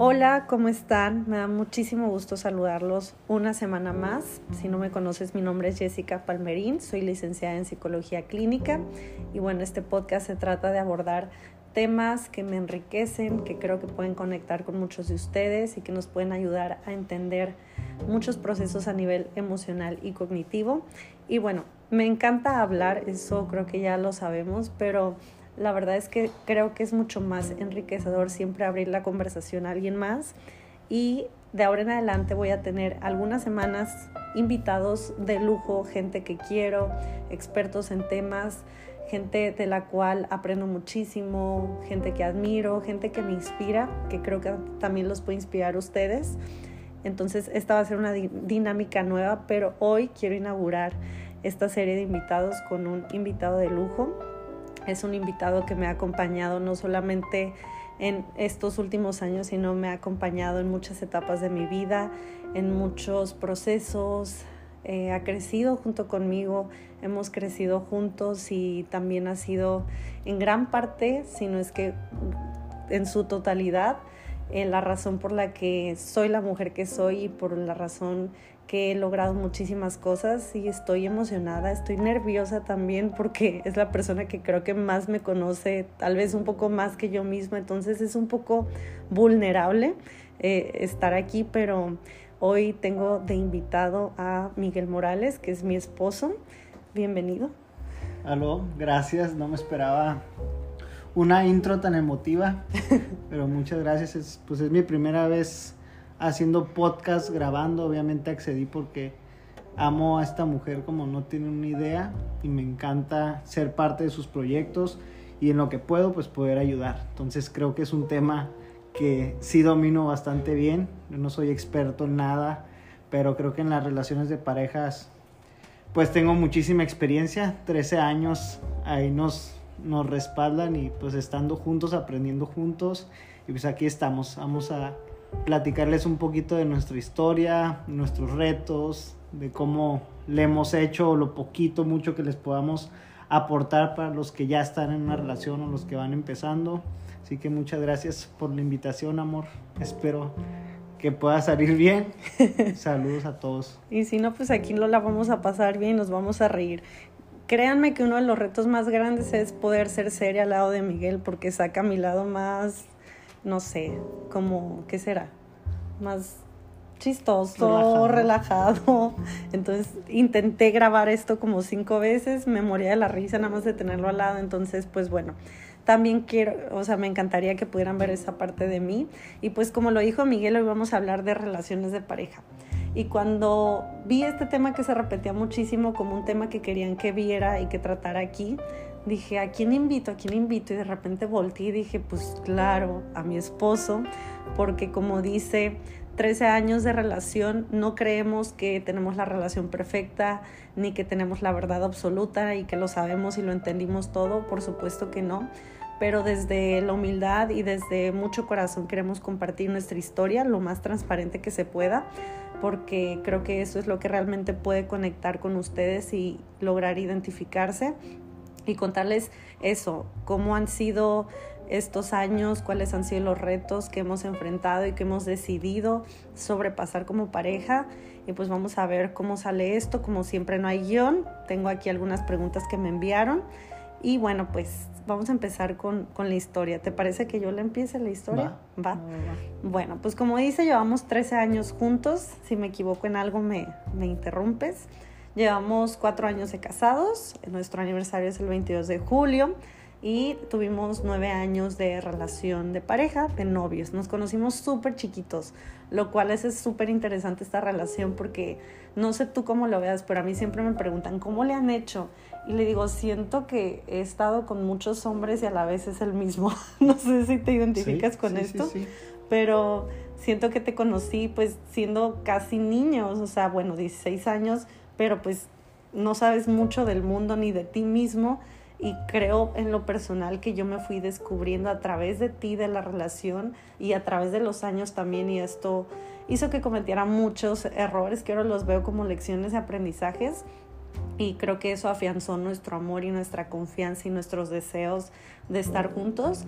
Hola, ¿cómo están? Me da muchísimo gusto saludarlos una semana más. Si no me conoces, mi nombre es Jessica Palmerín, soy licenciada en psicología clínica y bueno, este podcast se trata de abordar temas que me enriquecen, que creo que pueden conectar con muchos de ustedes y que nos pueden ayudar a entender muchos procesos a nivel emocional y cognitivo. Y bueno, me encanta hablar, eso creo que ya lo sabemos, pero la verdad es que creo que es mucho más enriquecedor siempre abrir la conversación a alguien más y de ahora en adelante voy a tener algunas semanas invitados de lujo, gente que quiero, expertos en temas gente de la cual aprendo muchísimo, gente que admiro, gente que me inspira, que creo que también los puede inspirar ustedes. Entonces, esta va a ser una dinámica nueva, pero hoy quiero inaugurar esta serie de invitados con un invitado de lujo. Es un invitado que me ha acompañado no solamente en estos últimos años, sino me ha acompañado en muchas etapas de mi vida, en muchos procesos, eh, ha crecido junto conmigo, hemos crecido juntos y también ha sido en gran parte, si no es que en su totalidad, eh, la razón por la que soy la mujer que soy y por la razón que he logrado muchísimas cosas y estoy emocionada, estoy nerviosa también porque es la persona que creo que más me conoce, tal vez un poco más que yo misma, entonces es un poco vulnerable eh, estar aquí, pero Hoy tengo de invitado a Miguel Morales, que es mi esposo. Bienvenido. Aló, gracias. No me esperaba una intro tan emotiva, pero muchas gracias. Es, pues es mi primera vez haciendo podcast, grabando. Obviamente accedí porque amo a esta mujer como no tiene una idea y me encanta ser parte de sus proyectos y en lo que puedo pues poder ayudar. Entonces creo que es un tema que sí domino bastante bien. Yo no soy experto en nada, pero creo que en las relaciones de parejas pues tengo muchísima experiencia. 13 años ahí nos, nos respaldan y pues estando juntos, aprendiendo juntos. Y pues aquí estamos. Vamos a platicarles un poquito de nuestra historia, nuestros retos, de cómo le hemos hecho, lo poquito, mucho que les podamos aportar para los que ya están en una relación o los que van empezando. Así que muchas gracias por la invitación, amor. Espero que pueda salir bien. Saludos a todos. Y si no, pues aquí lo la vamos a pasar bien, nos vamos a reír. Créanme que uno de los retos más grandes es poder ser seria al lado de Miguel porque saca mi lado más, no sé, como, ¿qué será? Más chistoso, relajado. relajado. Entonces intenté grabar esto como cinco veces, me moría de la risa nada más de tenerlo al lado. Entonces, pues bueno, también quiero, o sea, me encantaría que pudieran ver esa parte de mí. Y pues como lo dijo Miguel, hoy vamos a hablar de relaciones de pareja. Y cuando vi este tema que se repetía muchísimo como un tema que querían que viera y que tratara aquí, dije, ¿a quién invito? ¿A quién invito? Y de repente volteé y dije, pues claro, a mi esposo, porque como dice, 13 años de relación, no creemos que tenemos la relación perfecta, ni que tenemos la verdad absoluta y que lo sabemos y lo entendimos todo, por supuesto que no pero desde la humildad y desde mucho corazón queremos compartir nuestra historia lo más transparente que se pueda, porque creo que eso es lo que realmente puede conectar con ustedes y lograr identificarse y contarles eso, cómo han sido estos años, cuáles han sido los retos que hemos enfrentado y que hemos decidido sobrepasar como pareja. Y pues vamos a ver cómo sale esto. Como siempre no hay guion, tengo aquí algunas preguntas que me enviaron. Y bueno, pues vamos a empezar con, con, la historia. ¿Te parece que yo le empiece la historia? Va. Bueno, pues como dice, llevamos 13 años juntos. Si me equivoco en algo, me, me interrumpes. Llevamos cuatro años de casados. Nuestro aniversario es el 22 de julio. Y tuvimos nueve años de relación de pareja, de novios. Nos conocimos súper chiquitos, lo cual es súper interesante esta relación porque no sé tú cómo lo veas, pero a mí siempre me preguntan, ¿cómo le han hecho? Y le digo, siento que he estado con muchos hombres y a la vez es el mismo. no sé si te identificas con esto, pero siento que te conocí pues siendo casi niños, o sea, bueno, 16 años, pero pues no sabes mucho del mundo ni de ti mismo y creo en lo personal que yo me fui descubriendo a través de ti, de la relación y a través de los años también y esto hizo que cometiera muchos errores que ahora los veo como lecciones de aprendizajes y creo que eso afianzó nuestro amor y nuestra confianza y nuestros deseos de estar juntos.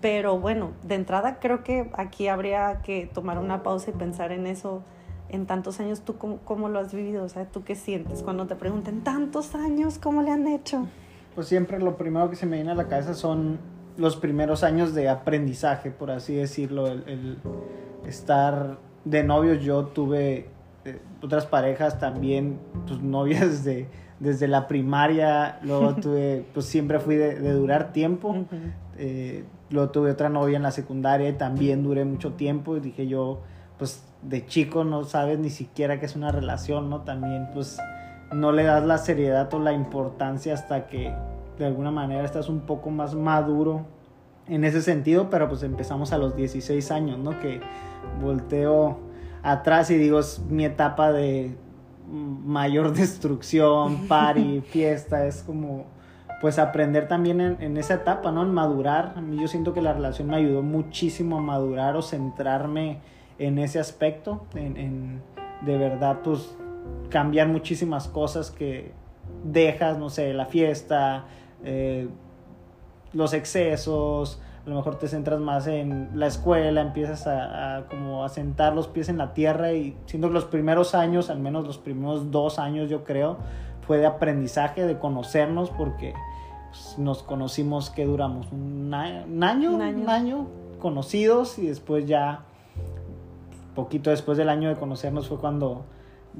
Pero bueno, de entrada creo que aquí habría que tomar una pausa y pensar en eso en tantos años. ¿Tú cómo, cómo lo has vivido? O sea, ¿tú qué sientes cuando te pregunten tantos años? ¿Cómo le han hecho? Pues siempre lo primero que se me viene a la cabeza son los primeros años de aprendizaje, por así decirlo, el, estar de novios. Yo tuve eh, otras parejas también, pues novias de, desde la primaria, luego tuve, pues siempre fui de, durar tiempo. Eh, luego tuve otra novia en la secundaria y también duré mucho tiempo y dije yo, pues de chico no sabes ni siquiera qué es una relación, ¿no? También pues no le das la seriedad o la importancia hasta que de alguna manera estás un poco más maduro en ese sentido, pero pues empezamos a los 16 años, ¿no? Que volteo atrás y digo, es mi etapa de mayor destrucción, party, fiesta, es como pues aprender también en, esa etapa, ¿no? En madurar. A mí yo siento que la relación me ayudó muchísimo a madurar o centrarme en ese aspecto, en, de verdad pues cambiar muchísimas cosas que dejas, no sé, la fiesta, eh, los excesos, a lo mejor te centras más en la escuela, empiezas a, como a sentar los pies en la tierra y siento que los primeros años, al menos los primeros dos años yo creo, fue de aprendizaje, de conocernos porque pues, nos conocimos que duramos un año, un año, un año conocidos y después ya poquito después del año de conocernos fue cuando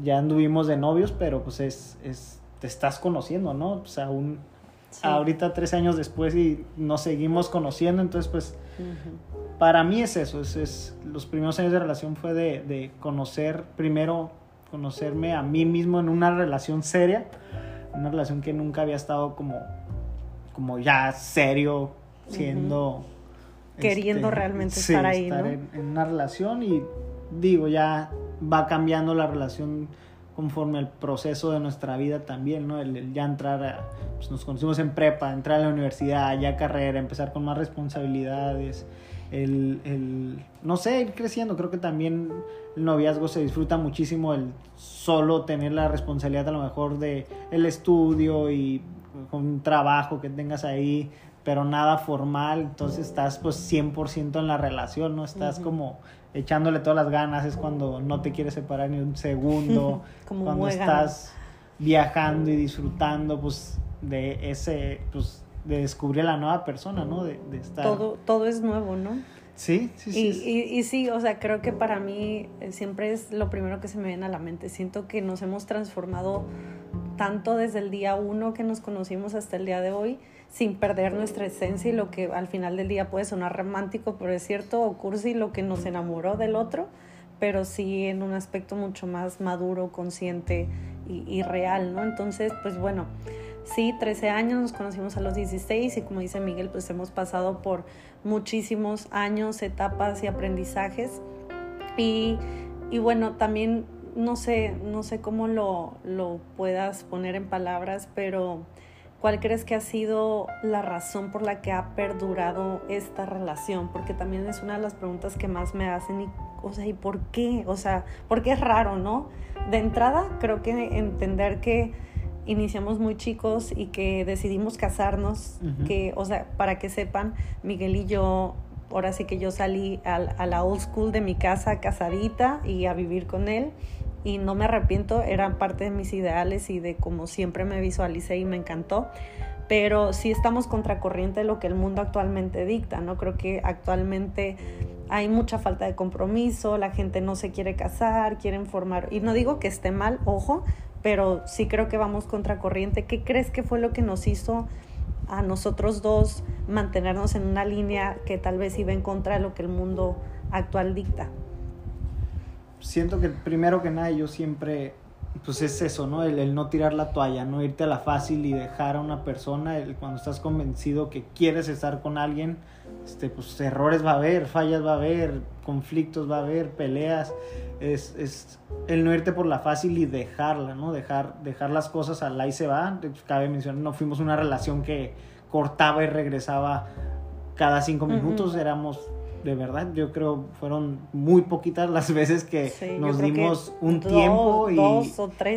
ya anduvimos de novios, pero pues es, es te estás conociendo, ¿no? O sea, un, ahorita tres años después y nos seguimos conociendo, entonces pues para mí es eso, es, es, los primeros años de relación fue de, de, conocer, primero conocerme a mí mismo en una relación seria, una relación que nunca había estado como, como ya serio, siendo... Queriendo este, realmente estar ahí, estar ¿no? en, en una relación y digo, ya va cambiando la relación conforme al proceso de nuestra vida también, ¿no? El, ya entrar a, pues nos conocimos en prepa, entrar a la universidad, ya carrera, empezar con más responsabilidades, el, el, no sé, ir creciendo, creo que también el noviazgo se disfruta muchísimo el solo tener la responsabilidad a lo mejor de el estudio y con un trabajo que tengas ahí, pero nada formal, entonces estás pues 100% en la relación, ¿no? Estás como echándole todas las ganas, es cuando no te quieres separar ni un segundo, cuando estás viajando y disfrutando pues de ese, pues de descubrir a la nueva persona, ¿no? De, de estar... Todo, todo es nuevo, ¿no? Sí, sí, sí. Y, y, y, sí, o sea, creo que para mí eh, siempre es lo primero que se me viene a la mente. Siento que nos hemos transformado tanto desde el día uno que nos conocimos hasta el día de hoy sin perder nuestra esencia y lo que al final del día puede sonar romántico, pero es cierto, o cursi lo que nos enamoró del otro, pero sí en un aspecto mucho más maduro, consciente y, y real, ¿no? Entonces, pues bueno, sí, 13 años, nos conocimos a los 16 y como dice Miguel, pues hemos pasado por muchísimos años, etapas y aprendizajes. Y, y bueno, también no sé, no sé cómo lo, lo puedas poner en palabras, pero ¿Cuál crees que ha sido la razón por la que ha perdurado esta relación? Porque también es una de las preguntas que más me hacen y, o sea, ¿y por qué? O sea, porque es raro, ¿no? De entrada, creo que entender que iniciamos muy chicos y que decidimos casarnos, que, o sea, para que sepan, Miguel y yo, ahora sí que yo salí a, a la old school de mi casa casadita y a vivir con él y no me arrepiento, eran parte de mis ideales y de como siempre me visualicé y me encantó. Pero sí estamos contracorriente de lo que el mundo actualmente dicta, ¿no? Creo que actualmente hay mucha falta de compromiso, la gente no se quiere casar, quieren formar, y no digo que esté mal, ojo, pero sí creo que vamos contracorriente. ¿Qué crees que fue lo que nos hizo a nosotros dos mantenernos en una línea que tal vez iba en contra de lo que el mundo actual dicta? Siento que primero que nada yo siempre, pues es eso, ¿no? El, no tirar la toalla, no irte a la fácil y dejar a una persona, el, cuando estás convencido que quieres estar con alguien, este, pues errores va a haber, fallas va a haber, conflictos va a haber, peleas, es, es el no irte por la fácil y dejarla, ¿no? Dejar, dejar las cosas al ahí se va, cabe mencionar, no fuimos una relación que cortaba y regresaba cada cinco minutos, éramos de verdad, yo creo fueron muy poquitas las veces que nos dimos un tiempo y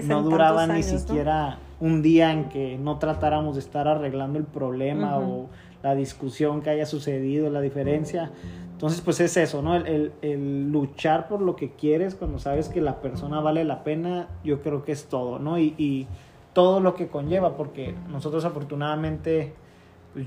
no duraba ni siquiera un día en que no tratáramos de estar arreglando el problema o la discusión que haya sucedido, la diferencia. Entonces, pues es eso, ¿no? El, el, luchar por lo que quieres cuando sabes que la persona vale la pena, yo creo que es todo, ¿no? Y, y todo lo que conlleva, porque nosotros afortunadamente,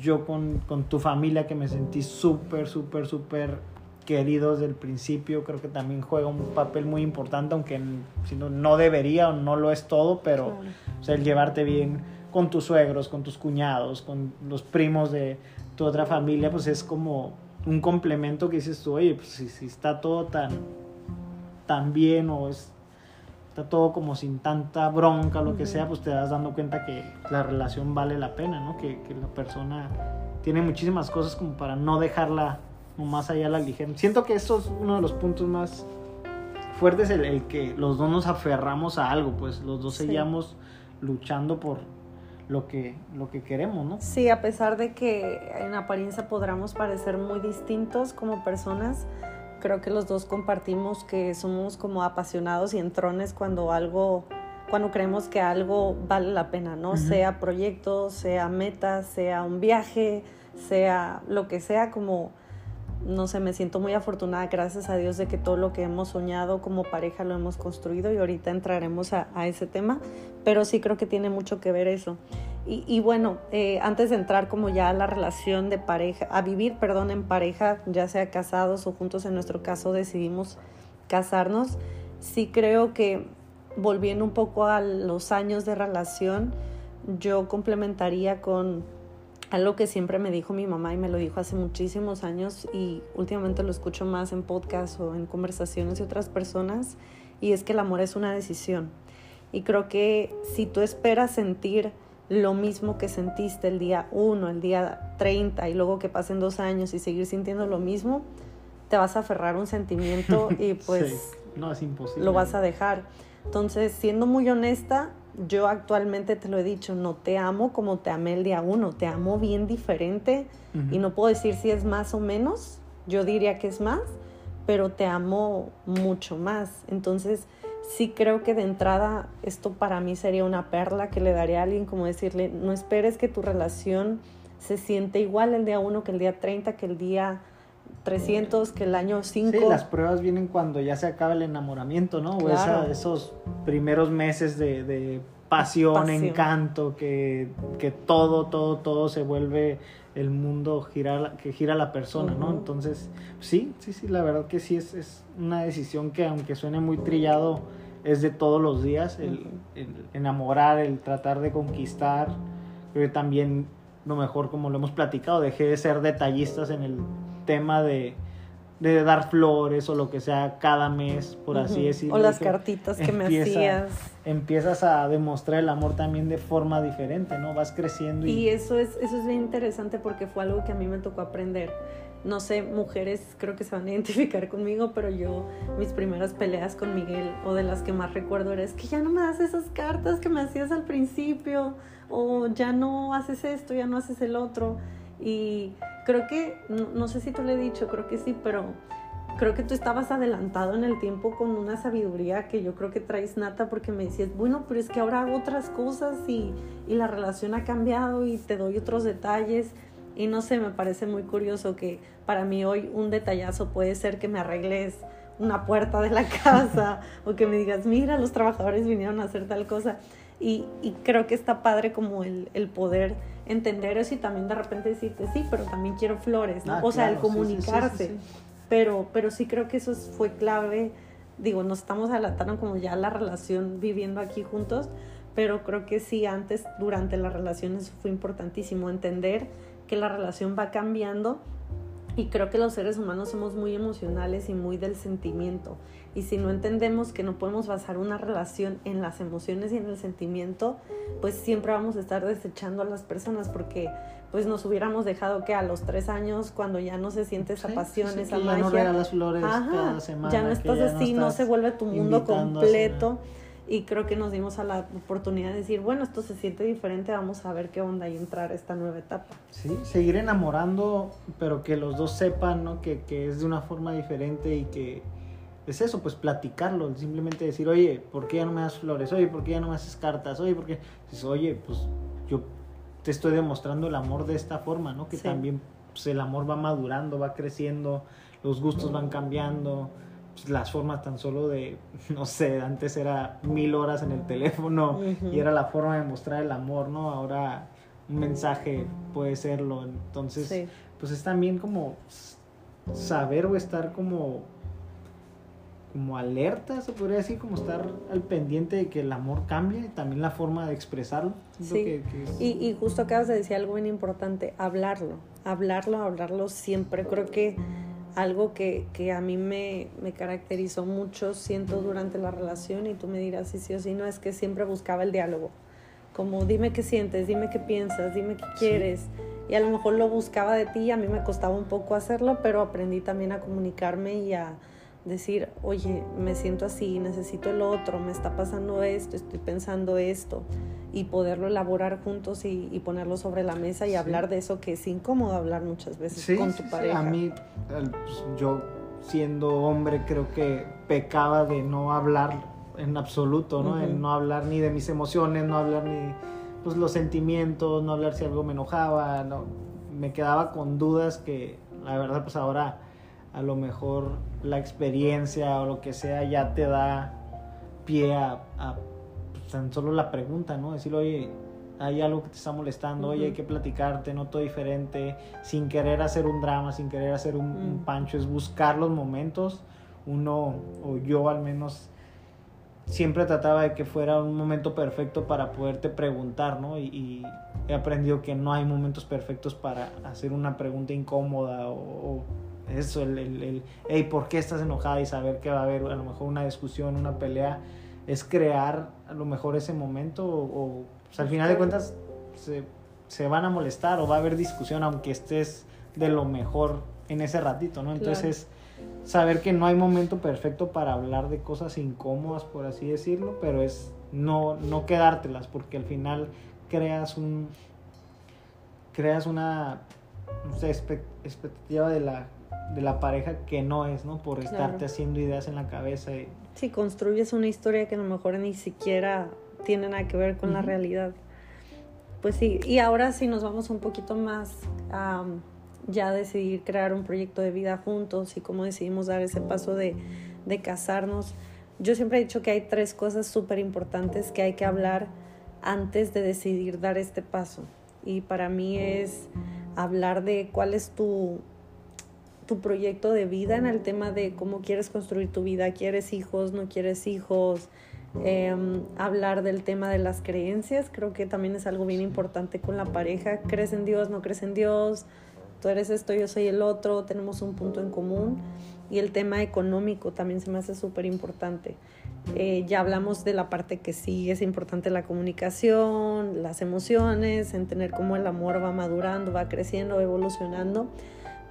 yo con, con tu familia que me sentí súper, súper, súper querido desde el principio, creo que también juega un papel muy importante, aunque si no, debería o no lo es todo, pero o sea, el llevarte bien con tus suegros, con tus cuñados, con los primos de tu otra familia, pues es como un complemento que dices tú, oye, pues si, está todo tan, tan bien o es, está todo como sin tanta bronca lo que sea, pues te das dando cuenta que la relación vale la pena, ¿no? Que, que la persona tiene muchísimas cosas como para no dejarla más allá la ligera. Siento que eso es uno de los puntos más fuertes, el, el que los dos nos aferramos a algo, pues los dos seguíamos luchando por, lo que, lo que queremos, ¿no? Sí, a pesar de que en apariencia podamos parecer muy distintos como personas, creo que los dos compartimos que somos como apasionados y entrones cuando algo, cuando creemos que algo vale la pena, ¿no? Sea proyecto, sea meta, sea un viaje, sea lo que sea, como no sé, me siento muy afortunada, gracias a Dios, de que todo lo que hemos soñado como pareja lo hemos construido y ahorita entraremos a, ese tema, pero sí creo que tiene mucho que ver eso. Y, bueno, eh, antes de entrar como ya a la relación de pareja, a vivir, perdón, en pareja, ya sea casados o juntos, en nuestro caso decidimos casarnos, sí creo que volviendo un poco a los años de relación, yo complementaría con algo que siempre me dijo mi mamá y me lo dijo hace muchísimos años y últimamente lo escucho más en podcast o en conversaciones de otras personas y es que el amor es una decisión. Y creo que si tú esperas sentir lo mismo que sentiste el día 1, el día 30 y luego que pasen dos años y seguir sintiendo lo mismo, te vas a aferrar un sentimiento y pues no, es imposible. lo vas a dejar. Entonces, siendo muy honesta, yo actualmente te lo he dicho, no te amo como te amé el día uno, te amo bien diferente y no puedo decir si es más o menos, yo diría que es más, pero te amo mucho más. Entonces, sí creo que de entrada esto para mí sería una perla que le daría a alguien como decirle, no esperes que tu relación se siente igual el día uno que el día 30, que el día 300, que el año 5. Sí, las pruebas vienen cuando ya se acaba el enamoramiento, ¿no? O esos primeros meses de, pasión, encanto, que, que, todo, todo, todo se vuelve el mundo gira, que gira la persona, ¿no? Entonces, sí, sí, sí, la verdad que sí es, es, una decisión que aunque suene muy trillado, es de todos los días, el, el enamorar, el tratar de conquistar, creo que también lo mejor como lo hemos platicado, dejé de ser detallistas en el tema de, de dar flores o lo que sea cada mes, por así decirlo. O las cartitas que me hacías. Empiezas a demostrar el amor también de forma diferente, ¿no? Vas creciendo. Y, y eso, es, eso es bien interesante porque fue algo que a mí me tocó aprender. No sé, mujeres creo que se van a identificar conmigo, pero yo, mis primeras peleas con Miguel, o de las que más recuerdo, era es que ya no me das esas cartas que me hacías al principio, o ya no haces esto, ya no haces el otro. Y creo que, no, sé si tú le he dicho, creo que sí, pero creo que tú estabas adelantado en el tiempo con una sabiduría que yo creo que traes nata porque me decías, bueno, pero es que ahora hago otras cosas y, y la relación ha cambiado y te doy otros detalles. Y no sé, me parece muy curioso que para mí hoy un detallazo puede ser que me arregles una puerta de la casa o que me digas, mira, los trabajadores vinieron a hacer tal cosa. Y, y creo que está padre como el, el poder entender eso y también de repente decirte, sí, pero también quiero flores, ¿no? Ah, o sea, el comunicarse. pero, pero sí creo que eso fue clave. Digo, nos estamos adelantando como ya la relación viviendo aquí juntos, pero creo que sí, antes, durante la relación, eso fue importantísimo, entender que la relación va cambiando y creo que los seres humanos somos muy emocionales y muy del sentimiento. Y si no entendemos que no podemos basar una relación en las emociones y en el sentimiento, pues siempre vamos a estar desechando a las personas porque pues nos hubiéramos dejado que a los tres años, cuando ya no se siente esa pasión, esa magia. Ya no regalas flores cada semana. Ya no estás así, no, se vuelve tu mundo completo. Y creo que nos dimos a la oportunidad de decir, bueno, esto se siente diferente, vamos a ver qué onda y entrar a esta nueva etapa. Sí, seguir enamorando, pero que los dos sepan, ¿no? Que, que es de una forma diferente y que es eso, pues platicarlo, simplemente decir, oye, ¿por qué ya no me das flores? Oye, ¿por qué ya no me haces cartas? Oye, ¿por qué? Dices, oye, pues yo te estoy demostrando el amor de esta forma, ¿no? Que también pues, el amor va madurando, va creciendo, los gustos van cambiando, pues, las formas tan solo de, no sé, antes era mil horas en el teléfono y era la forma de mostrar el amor, ¿no? Ahora un mensaje puede serlo, entonces, pues es también como saber o estar como como alerta, se podría decir, como estar al pendiente de que el amor cambie y también la forma de expresarlo. Sí. y, y, justo acabas de decir algo bien importante, hablarlo, hablarlo, hablarlo siempre. Creo que algo que, que a mí me, me, caracterizó mucho, siento, durante la relación, y tú me dirás si sí o si no, es que siempre buscaba el diálogo. Como dime qué sientes, dime qué piensas, dime qué quieres. Y a lo mejor lo buscaba de ti, a mí me costaba un poco hacerlo, pero aprendí también a comunicarme y a decir, oye, me siento así, necesito el otro, me está pasando esto, estoy pensando esto, y poderlo elaborar juntos y, ponerlo sobre la mesa y hablar de eso que es incómodo hablar muchas veces con tu pareja. a mí, pues, yo siendo hombre creo que pecaba de no hablar en absoluto, ¿no? En no hablar ni de mis emociones, no hablar ni pues los sentimientos, no hablar si algo me enojaba, no me quedaba con dudas que la verdad pues ahora a lo mejor la experiencia o lo que sea ya te da pie a, pues, tan solo la pregunta, ¿no? Decir, oye, hay algo que te está molestando, oye, hay que platicarte, noto diferente, sin querer hacer un drama, sin querer hacer un, mm. pancho, es buscar los momentos. Uno, o yo al menos, siempre trataba de que fuera un momento perfecto para poderte preguntar, ¿no? Y, he aprendido que no hay momentos perfectos para hacer una pregunta incómoda o eso, el, el, el, hey, ¿por qué estás enojada? Y saber que va a haber a lo mejor una discusión, una pelea, es crear a lo mejor ese momento o, pues, al final de cuentas se, se, van a molestar o va a haber discusión aunque estés de lo mejor en ese ratito, ¿no? Entonces, saber que no hay momento perfecto para hablar de cosas incómodas, por así decirlo, pero es no, no quedártelas, porque al final creas un creas una no sé, expectativa de la de la pareja que no es, ¿no? Por estarte haciendo ideas en la cabeza. Y... Sí, construyes una historia que a lo mejor ni siquiera tiene nada que ver con la realidad. Pues sí, y ahora sí nos vamos un poquito más a ya decidir crear un proyecto de vida juntos y cómo decidimos dar ese paso de, de casarnos. Yo siempre he dicho que hay tres cosas súper importantes que hay que hablar antes de decidir dar este paso. Y para mí es hablar de cuál es tu tu proyecto de vida en el tema de cómo quieres construir tu vida, quieres hijos, no quieres hijos, em, hablar del tema de las creencias, creo que también es algo bien importante con la pareja, crees en Dios, no crees en Dios, tú eres esto, yo soy el otro, tenemos un punto en común. Y el tema económico también se me hace súper importante. Eh, ya hablamos de la parte que sí es importante la comunicación, las emociones, en tener cómo el amor va madurando, va creciendo, evolucionando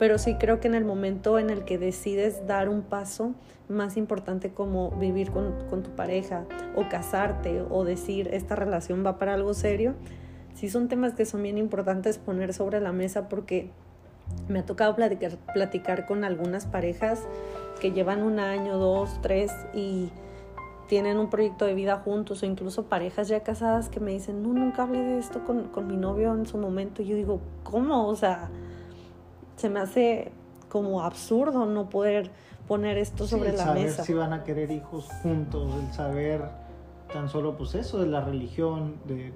pero sí creo que en el momento en el que decides dar un paso más importante como vivir con, tu pareja o casarte o decir esta relación va para algo serio, sí son temas que son bien importantes poner sobre la mesa porque me ha tocado platicar, platicar con algunas parejas que llevan un año, dos, tres y tienen un proyecto de vida juntos o incluso parejas ya casadas que me dicen, no, nunca hablé de esto con, con mi novio en su momento. Y yo digo, ¿cómo? O sea, se me hace como absurdo no poder poner esto sobre la saber mesa. si van a querer hijos juntos, el saber tan solo pues eso de la religión, de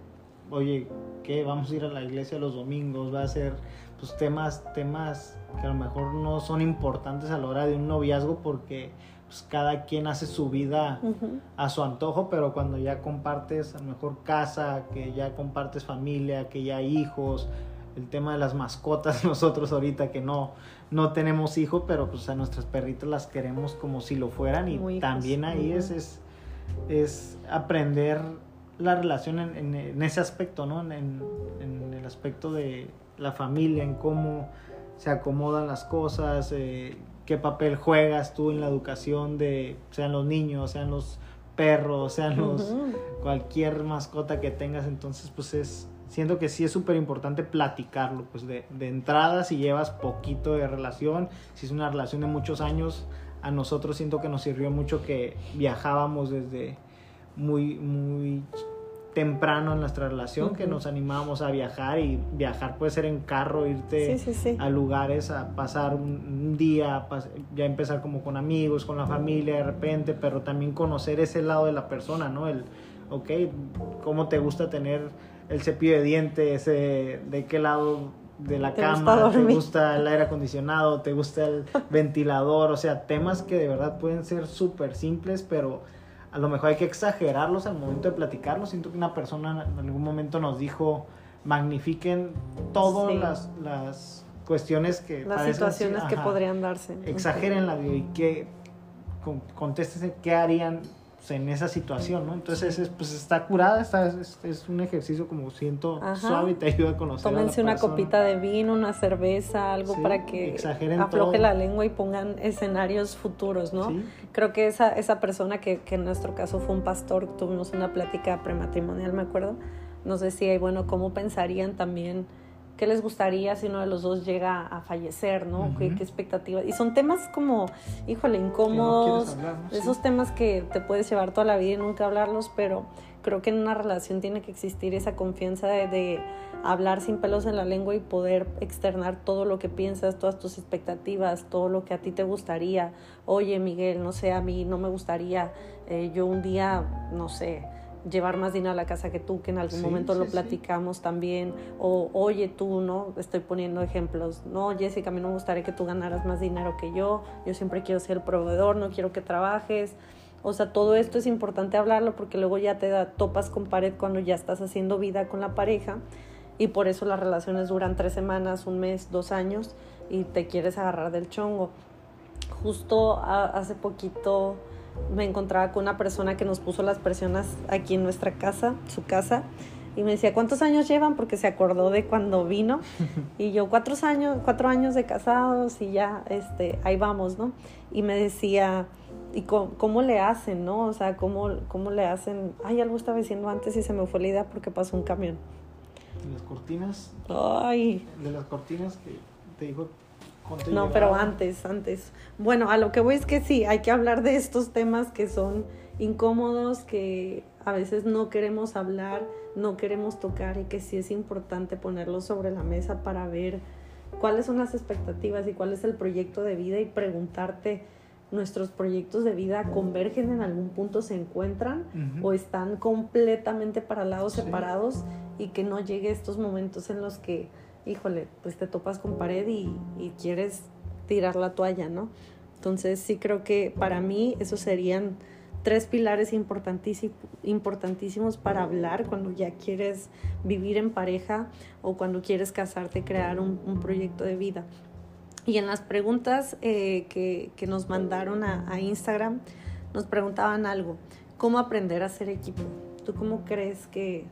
oye, ¿qué? Vamos a ir a la iglesia los domingos, va a ser pues temas, temas que a lo mejor no son importantes a la hora de un noviazgo porque pues cada quien hace su vida a su antojo, pero cuando ya compartes a lo mejor casa, que ya compartes familia, que ya hijos, el tema de las mascotas, nosotros ahorita que no, no tenemos hijos, pero pues a nuestras perritas las queremos como si lo fueran y también ahí es, es, es, aprender la relación en, en, ese aspecto, ¿no? En, en, el aspecto de la familia, en cómo se acomodan las cosas, eh, qué papel juegas tú en la educación de, sean los niños, sean los perros, sean los, cualquier mascota que tengas, entonces pues es siento que sí es súper importante platicarlo, pues de, de entrada, si llevas poquito de relación, si es una relación de muchos años, a nosotros siento que nos sirvió mucho que viajábamos desde muy, muy temprano en nuestra relación que nos animábamos a viajar y viajar puede ser en carro, irte a lugares, a pasar un, día, ya empezar como con amigos, con la familia de repente, pero también conocer ese lado de la persona, ¿no? El, ok, ¿cómo te gusta tener el cepillo de dientes? ¿De qué lado de la cama? ¿Te gusta el aire acondicionado? ¿Te gusta el ventilador? O sea, temas que de verdad pueden ser súper simples, pero a lo mejor hay que exagerarlos al momento de platicarlos. Siento que una persona en algún momento nos dijo, magnifiquen todas las, las, cuestiones que... Las situaciones que podrían darse. Exagérenla y que contéstense qué harían en esa situación, ¿no? Entonces, es, pues está curada, está, es, un ejercicio como siento suave y te ayuda a conocer Tómense una copita de vino, una cerveza, algo para que afloje la lengua y pongan escenarios futuros, ¿no? Creo que esa, esa persona que, que en nuestro caso fue un pastor, tuvimos una plática prematrimonial, me acuerdo, nos decía, y bueno, ¿cómo pensarían también qué les gustaría si uno de los dos llega a fallecer, ¿no? ¿Qué, expectativas? Y son temas como, híjole, incómodos, esos temas que te puedes llevar toda la vida y nunca hablarlos, pero creo que en una relación tiene que existir esa confianza de, hablar sin pelos en la lengua y poder externar todo lo que piensas, todas tus expectativas, todo lo que a ti te gustaría. Oye, Miguel, no sé, a mí no me gustaría, eh, yo un día, no sé, llevar más dinero a la casa que tú, que en algún momento lo platicamos también, o oye tú, ¿no? Estoy poniendo ejemplos, no, Jessica, a mí no me gustaría que tú ganaras más dinero que yo, yo siempre quiero ser el proveedor, no quiero que trabajes. O sea, todo esto es importante hablarlo porque luego ya te da, topas con pared cuando ya estás haciendo vida con la pareja y por eso las relaciones duran tres semanas, un mes, dos años y te quieres agarrar del chongo. Justo hace poquito me encontraba con una persona que nos puso las presiones aquí en nuestra casa, su casa, y me decía, ¿cuántos años llevan? Porque se acordó de cuando vino. Y yo, cuatro años, cuatro años de casados y ya, este, ahí vamos, ¿no? Y me decía, ¿y cómo, le hacen, no? O sea, ¿cómo, ¿cómo le hacen? Ay, algo estaba diciendo antes y se me fue la idea porque pasó un camión. ¿De las cortinas? Ay. De las cortinas que te dijo no, pero antes, antes. Bueno, a lo que voy es que sí, hay que hablar de estos temas que son incómodos, que a veces no queremos hablar, no queremos tocar y que sí es importante ponerlos sobre la mesa para ver cuáles son las expectativas y cuál es el proyecto de vida y preguntarte, ¿nuestros proyectos de vida convergen en algún punto, se encuentran o están completamente para lados separados y que no llegue estos momentos en los que híjole, pues te topas con pared y, quieres tirar la toalla, ¿no? Entonces sí creo que para mí esos serían tres pilares importantísimos para hablar cuando ya quieres vivir en pareja o cuando quieres casarte, crear un, proyecto de vida. Y en las preguntas eh, que, nos mandaron a, a, Instagram, nos preguntaban algo, ¿cómo aprender a ser equipo? ¿Tú cómo crees que,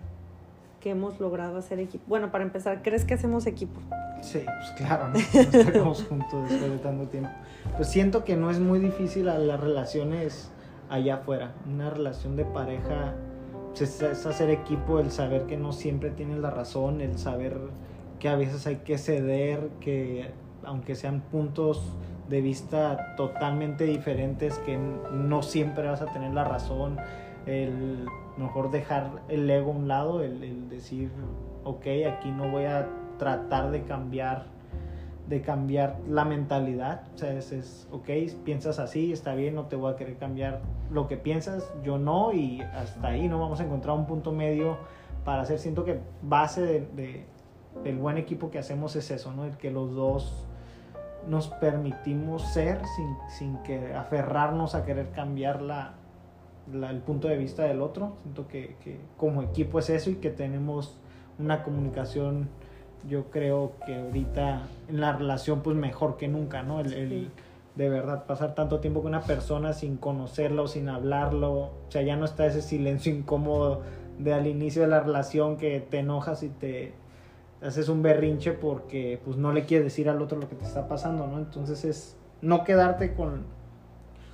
que hemos logrado hacer equipo? Bueno, para empezar, ¿crees que hacemos equipo? Sí, pues claro, ¿no? Estamos juntos después de tanto tiempo. Pues siento que no es muy difícil a las relaciones allá afuera. Una relación de pareja pues, es, hacer equipo, el saber que no siempre tienes la razón, el saber que a veces hay que ceder, que aunque sean puntos de vista totalmente diferentes, que no siempre vas a tener la razón, el mejor dejar el ego a un lado, el, decir, ok, aquí no voy a tratar de cambiar de cambiar la mentalidad, o sea, es, es, ok, piensas así, está bien, no te voy a querer cambiar lo que piensas, yo no, y hasta ahí no vamos a encontrar un punto medio para hacer, siento que base de, del buen equipo que hacemos es eso, ¿no? El que los dos nos permitimos ser sin, sin que aferrarnos a querer cambiar la, el punto de vista del otro. Siento que, que, como equipo es eso y que tenemos una comunicación, yo creo que ahorita en la relación pues mejor que nunca, ¿no? El, de verdad pasar tanto tiempo con una persona sin conocerlo, sin hablarlo, o sea, ya no está ese silencio incómodo de al inicio de la relación que te enojas y te haces un berrinche porque pues no le quieres decir al otro lo que te está pasando, ¿no? Entonces es no quedarte con,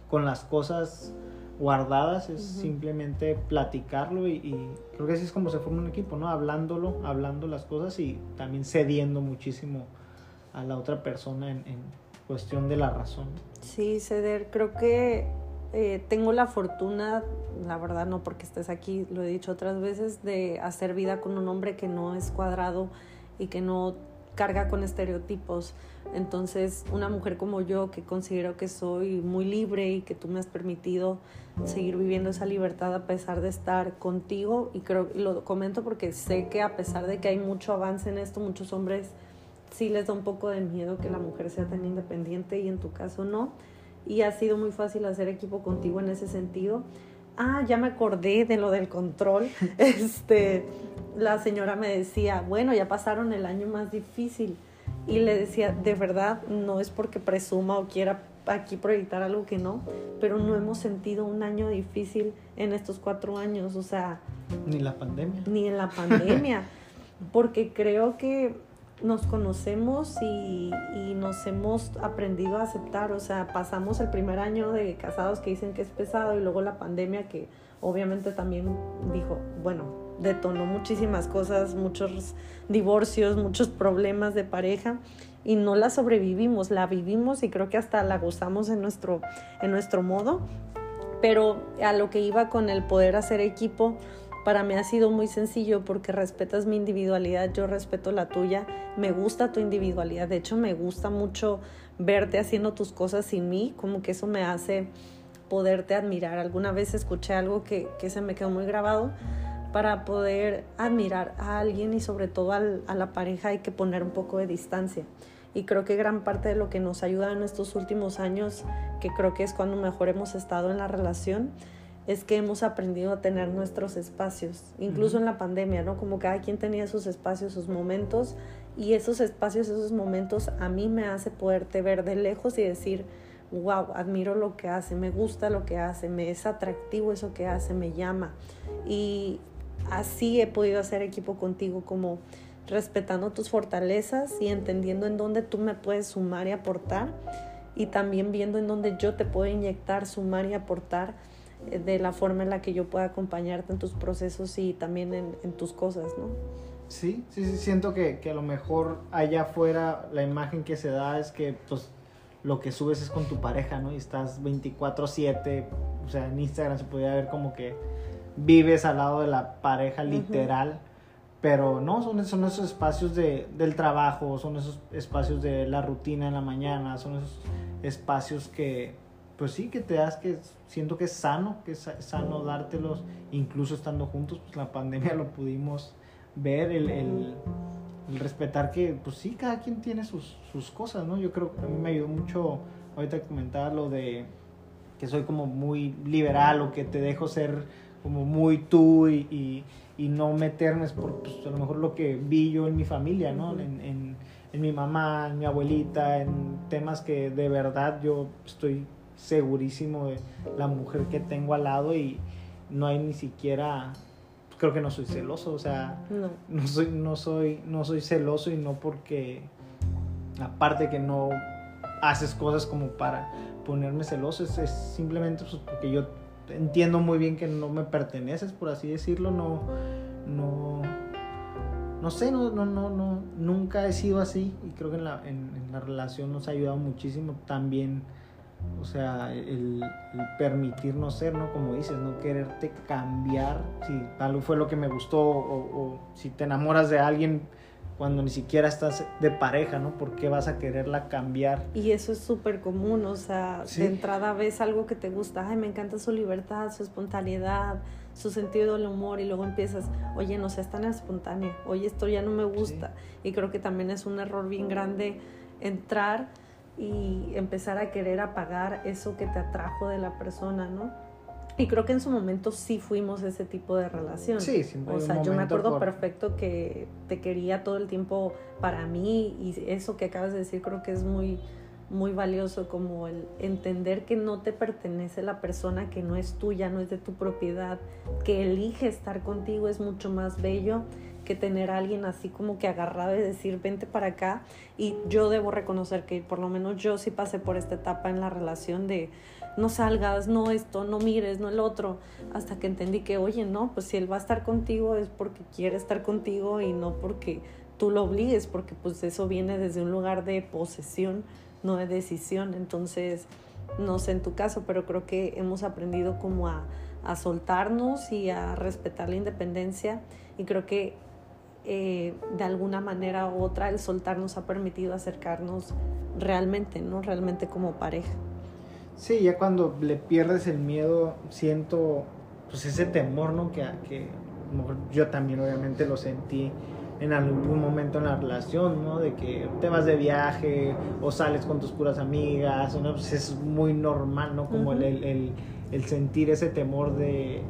con las cosas guardadas, es simplemente platicarlo y, creo que así es como se forma un equipo, ¿no? Hablándolo, hablando las cosas y también cediendo muchísimo a la otra persona en, cuestión de la razón. Sí, ceder, creo que eh, tengo la fortuna, la verdad no porque estés aquí, lo he dicho otras veces, de hacer vida con un hombre que no es cuadrado y que no carga con estereotipos. Entonces, una mujer como yo, que considero que soy muy libre y que tú me has permitido seguir viviendo esa libertad a pesar de estar contigo, y creo lo comento porque sé que a pesar de que hay mucho avance en esto, muchos hombres sí les da un poco de miedo que la mujer sea tan independiente y en tu caso no. Y ha sido muy fácil hacer equipo contigo en ese sentido. Ah, ya me acordé de lo del control. Este, la señora me decía, bueno, ya pasaron el año más difícil. Y le decía, de verdad, no es porque presuma o quiera aquí proyectar algo que no, pero no hemos sentido un año difícil en estos cuatro años, o sea... Ni la pandemia. Ni en la pandemia, porque creo que nos conocemos y, y, nos hemos aprendido a aceptar, o sea, pasamos el primer año de casados que dicen que es pesado y luego la pandemia que obviamente también dijo, bueno, detonó muchísimas cosas, muchos divorcios, muchos problemas de pareja y no la sobrevivimos, la vivimos y creo que hasta la gozamos en nuestro, en nuestro modo, pero a lo que iba con el poder hacer equipo, para mí ha sido muy sencillo porque respetas mi individualidad, yo respeto la tuya, me gusta tu individualidad, de hecho me gusta mucho verte haciendo tus cosas sin mí, como que eso me hace poderte admirar. Alguna vez escuché algo que, que se me quedó muy grabado, para poder admirar a alguien y sobre todo al, a la pareja hay que poner un poco de distancia. Y creo que gran parte de lo que nos ayuda en estos últimos años, que creo que es cuando mejor hemos estado en la relación, es que hemos aprendido a tener nuestros espacios, incluso en la pandemia, ¿no? Como cada quien tenía sus espacios, sus momentos, y esos espacios, esos momentos a mí me hace poderte ver de lejos y decir, wow, admiro lo que hace, me gusta lo que hace, me es atractivo eso que hace, me llama. Y así he podido hacer equipo contigo, como respetando tus fortalezas y entendiendo en dónde tú me puedes sumar y aportar, y también viendo en dónde yo te puedo inyectar, sumar y aportar de la forma en la que yo pueda acompañarte en tus procesos y también en, en tus cosas, ¿no? Sí, sí, sí, siento que, que, a lo mejor allá afuera la imagen que se da es que pues lo que subes es con tu pareja, ¿no? Y estás 24/7, o sea, en Instagram se podía ver como que vives al lado de la pareja literal, uh -huh. pero no, son, son esos espacios de, del trabajo, son esos espacios de la rutina en la mañana, son esos espacios que pues sí, que te das que siento que es sano, que es sano dártelos, incluso estando juntos, pues la pandemia lo pudimos ver, el, el, el respetar que, pues sí, cada quien tiene sus, sus, cosas, ¿no? Yo creo que a mí me ayudó mucho, ahorita comentaba lo de que soy como muy liberal o que te dejo ser como muy tú y, y, y no meterme por pues, a lo mejor lo que vi yo en mi familia, ¿no? En, en, en mi mamá, en mi abuelita, en temas que de verdad yo estoy segurísimo de la mujer que tengo al lado y no hay ni siquiera creo que no soy celoso, o sea, no, no soy no soy no soy celoso y no porque aparte que no haces cosas como para ponerme celoso, es, es simplemente pues porque yo entiendo muy bien que no me perteneces, por así decirlo, no no no sé, no, no, no, no, nunca he sido así y creo que en la, en, la relación nos ha ayudado muchísimo también o sea, el, el, permitirnos ser, ¿no? Como dices, no quererte cambiar, si algo fue lo que me gustó, o, o, si te enamoras de alguien cuando ni siquiera estás de pareja, ¿no? ¿Por qué vas a quererla cambiar? Y eso es súper común, o sea, ¿Sí? de entrada ves algo que te gusta, ay, me encanta su libertad, su espontaneidad, su sentido del humor, y luego empiezas, oye, no seas tan espontánea, oye, esto ya no me gusta. Sí. Y creo que también es un error bien grande entrar y empezar a querer apagar eso que te atrajo de la persona, ¿no? Y creo que en su momento sí fuimos ese tipo de relación. Sí, siempre. O sea, yo me acuerdo por... perfecto que te quería todo el tiempo para mí y eso que acabas de decir creo que es muy muy valioso como el entender que no te pertenece la persona que no es tuya, no es de tu propiedad, que elige estar contigo es mucho más bello que tener a alguien así como que agarrado y decir, vente para acá. Y yo debo reconocer que por lo menos yo sí pasé por esta etapa en la relación de no salgas, no esto, no mires, no el otro, hasta que entendí que, oye, no, pues si él va a estar contigo es porque quiere estar contigo y no porque tú lo obligues, porque pues eso viene desde un lugar de posesión, no de decisión. Entonces, no sé en tu caso, pero creo que hemos aprendido como a, a soltarnos y a respetar la independencia y creo que eh, de alguna manera u otra el soltar nos ha permitido acercarnos realmente, ¿no? Realmente como pareja. Sí, ya cuando le pierdes el miedo, siento pues ese temor, ¿no? Que, que yo también obviamente lo sentí en algún momento en la relación, ¿no? De que te vas de viaje o sales con tus puras amigas, ¿no? Pues es muy normal, ¿no? Como el, el, el, sentir ese temor de,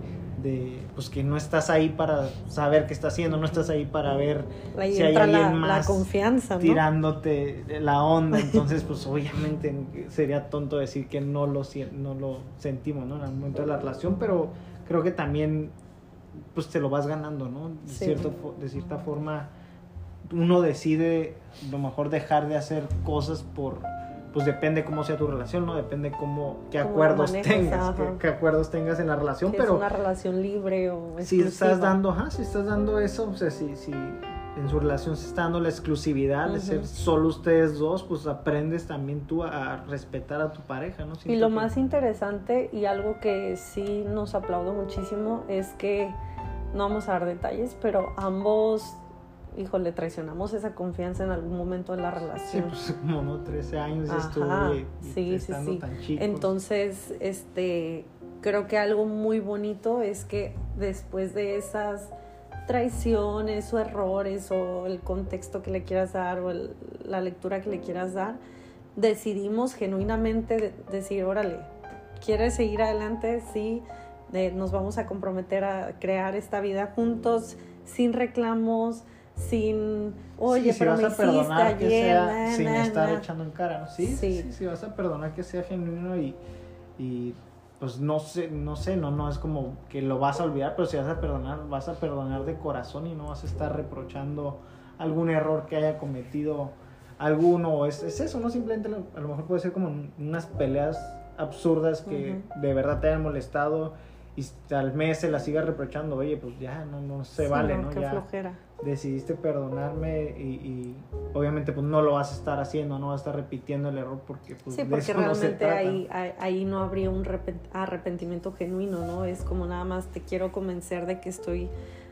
de, pues que no estás ahí para saber qué está haciendo, no estás ahí para ver si hay alguien más confianza, tirándote la onda, entonces pues obviamente sería tonto decir que no lo, no lo sentimos, ¿no? En el momento de la relación, pero creo que también pues te lo vas ganando, ¿no? De, cierto, de cierta forma, uno decide a lo mejor dejar de hacer cosas por, pues depende cómo sea tu relación, ¿no? Depende cómo, qué acuerdos tengas, qué, acuerdos tengas en la relación, pero... Es una relación libre o exclusiva. Si estás dando, ajá, si estás dando eso, o sea, si, si en su relación se está dando la exclusividad de ser solo ustedes dos, pues aprendes también tú a, respetar a tu pareja, ¿no? y lo más interesante y algo que sí nos aplaudo muchísimo es que no vamos a dar detalles, pero ambos, híjole, traicionamos esa confianza en algún momento de la relación. Sí, pues como no, 13 años estuve sí, sí, sí. Entonces, este, creo que algo muy bonito es que después de esas traiciones o errores o el contexto que le quieras dar o la lectura que le quieras dar, decidimos genuinamente decir, órale, ¿quieres seguir adelante? Sí nos vamos a comprometer a crear esta vida juntos, sin reclamos, sin, oye, pero me hiciste ayer, sin estar echando en cara, ¿no? Sí, sí, sí, vas a perdonar que sea genuino y, y pues no sé, no sé, no, no es como que lo vas a olvidar, pero si vas a perdonar, vas a perdonar de corazón y no vas a estar reprochando algún error que haya cometido alguno, es, es eso, no simplemente a lo mejor puede ser como unas peleas absurdas que de verdad te hayan molestado y al mes se la siga reprochando, oye, pues ya no, no se vale, ¿no? Qué ya flojera. Decidiste perdonarme y, obviamente pues no lo vas a estar haciendo, no vas a estar repitiendo el error porque pues Sí, porque realmente ahí, ahí no habría un arrepentimiento genuino, ¿no? Es como nada más te quiero convencer de que estoy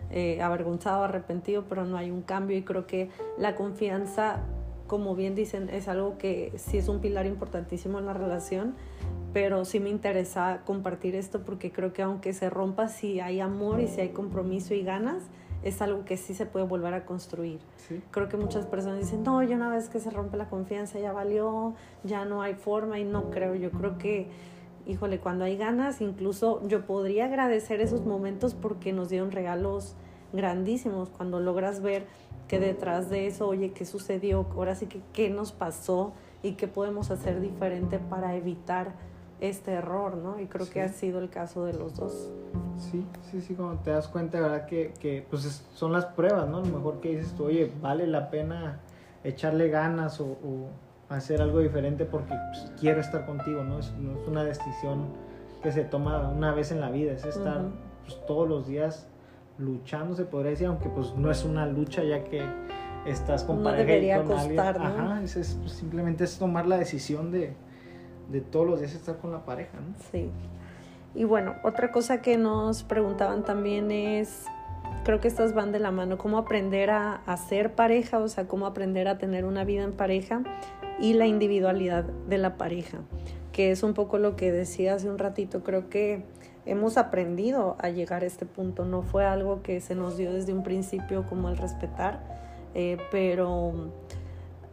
eh, avergonzado, arrepentido, pero no hay un cambio y creo que la confianza, como bien dicen, es algo que sí es un pilar importantísimo en la relación pero sí me interesa compartir esto porque creo que aunque se rompa, si hay amor y si hay compromiso y ganas, es algo que sí se puede volver a construir. Creo que muchas personas dicen, no, ya una vez que se rompe la confianza ya valió, ya no hay forma y no creo, yo creo que, híjole, cuando hay ganas, incluso yo podría agradecer esos momentos porque nos dieron regalos grandísimos, cuando logras ver que detrás de eso, oye, ¿qué sucedió? Ahora sí que, ¿qué nos pasó? Y qué podemos hacer diferente para evitar este error, ¿no? Y creo que ha sido el caso de los dos. Sí, sí, sí, cuando te das cuenta, ¿verdad? Que, que pues son las pruebas, ¿no? A lo mejor que dices tú, oye, vale la pena echarle ganas o, hacer algo diferente porque pues, quiero estar contigo, ¿no? Es, no es una decisión que se toma una vez en la vida, es estar pues, todos los días luchando, se podría decir, aunque pues no es una lucha ya que estás con no debería costar, ¿no? Ajá, es, pues, simplemente es tomar la decisión de, de todos los días estar con la pareja, ¿no? Sí. Y bueno, otra cosa que nos preguntaban también es, creo que estas van de la mano, cómo aprender a, ser pareja, o sea, cómo aprender a tener una vida en pareja y la individualidad de la pareja, que es un poco lo que decía hace un ratito, creo que hemos aprendido a llegar a este punto, no fue algo que se nos dio desde un principio como el respetar, eh, pero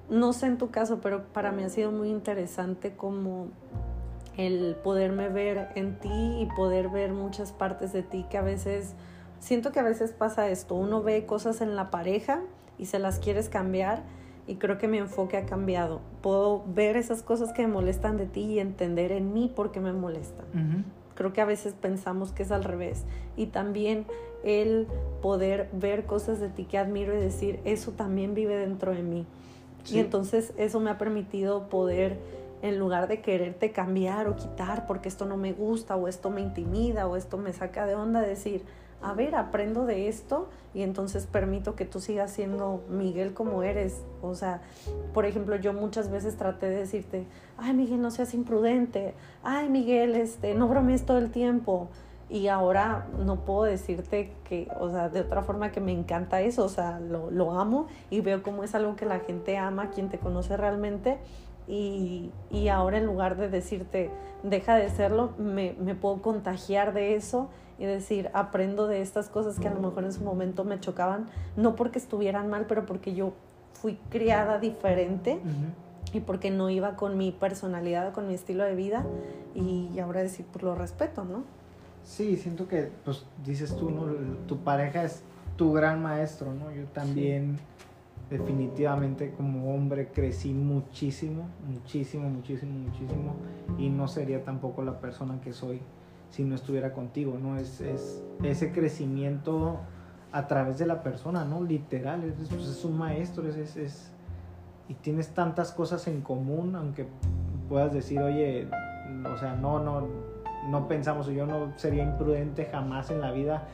no sé en tu caso, pero para mí ha sido muy interesante como el poderme ver en ti y poder ver muchas partes de ti que a veces, siento que a veces pasa esto, uno ve cosas en la pareja y se las quieres cambiar y creo que mi enfoque ha cambiado. Puedo ver esas cosas que me molestan de ti y entender en mí por qué me molestan. Creo que a veces pensamos que es al revés. Y también el poder ver cosas de ti que admiro y decir, eso también vive dentro de mí. Y entonces eso me ha permitido poder, en lugar de quererte cambiar o quitar porque esto no me gusta o esto me intimida o esto me saca de onda, decir, a ver, aprendo de esto y entonces permito que tú sigas siendo Miguel como eres. O sea, por ejemplo, yo muchas veces traté de decirte, ay Miguel, no seas imprudente, ay Miguel, este, no bromees todo el tiempo. Y ahora no puedo decirte que, o sea, de otra forma que me encanta eso, o sea, lo, lo amo y veo como es algo que la gente ama, quien te conoce realmente. Y, y ahora en lugar de decirte, deja de serlo, me, me puedo contagiar de eso y decir, aprendo de estas cosas que a lo mejor en su momento me chocaban, no porque estuvieran mal, pero porque yo fui criada diferente y porque no iba con mi personalidad, con mi estilo de vida y ahora decir, pues lo respeto, ¿no? Sí, siento que, pues dices tú, ¿no? Tu pareja es tu gran maestro, ¿no? Yo también definitivamente como hombre crecí muchísimo, muchísimo, muchísimo, muchísimo y no sería tampoco la persona que soy si no estuviera contigo, ¿no? Es, es ese crecimiento a través de la persona, ¿no? Literal, es, pues, es un maestro, es, es, y tienes tantas cosas en común, aunque puedas decir, oye, o sea, no, no, no pensamos, yo no sería imprudente jamás en la vida,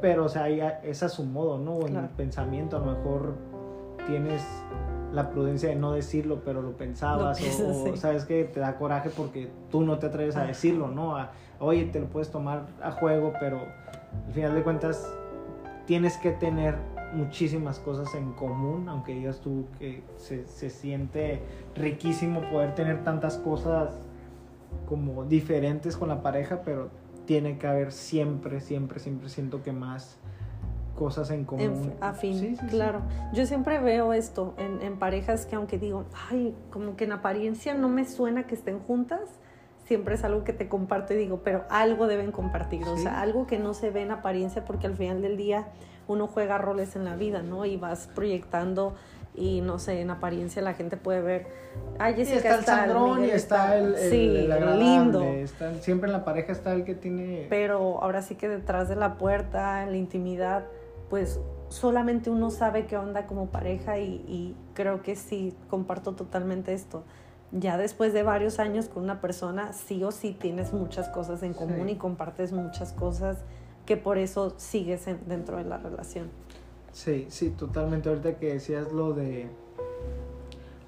pero, o sea, es a su modo, ¿no? En el pensamiento, a lo mejor tienes la prudencia de no decirlo, pero lo pensabas, o, sabes que te da coraje porque tú no te atreves a decirlo, ¿no? oye, te lo puedes tomar a juego, pero al final de cuentas tienes que tener muchísimas cosas en común, aunque digas tú que se, se siente riquísimo poder tener tantas cosas como diferentes con la pareja, pero tiene que haber siempre, siempre, siempre siento que más cosas en común. a fin, claro. Yo siempre veo esto en, en, parejas que aunque digo, ay, como que en apariencia no me suena que estén juntas, siempre es algo que te comparto y digo, pero algo deben compartir, o sea, algo que no se ve en apariencia porque al final del día uno juega roles en la vida, ¿no? Y vas proyectando y no sé, en apariencia la gente puede ver, ay, Jessica está, el sandrón y está, el, sí, lindo. siempre en la pareja está el que tiene... Pero ahora sí que detrás de la puerta, en la intimidad, pues solamente uno sabe qué onda como pareja y, creo que sí, comparto totalmente esto. Ya después de varios años con una persona, sí o sí tienes muchas cosas en común y compartes muchas cosas que por eso sigues dentro de la relación. Sí, sí, totalmente. Ahorita que decías lo de,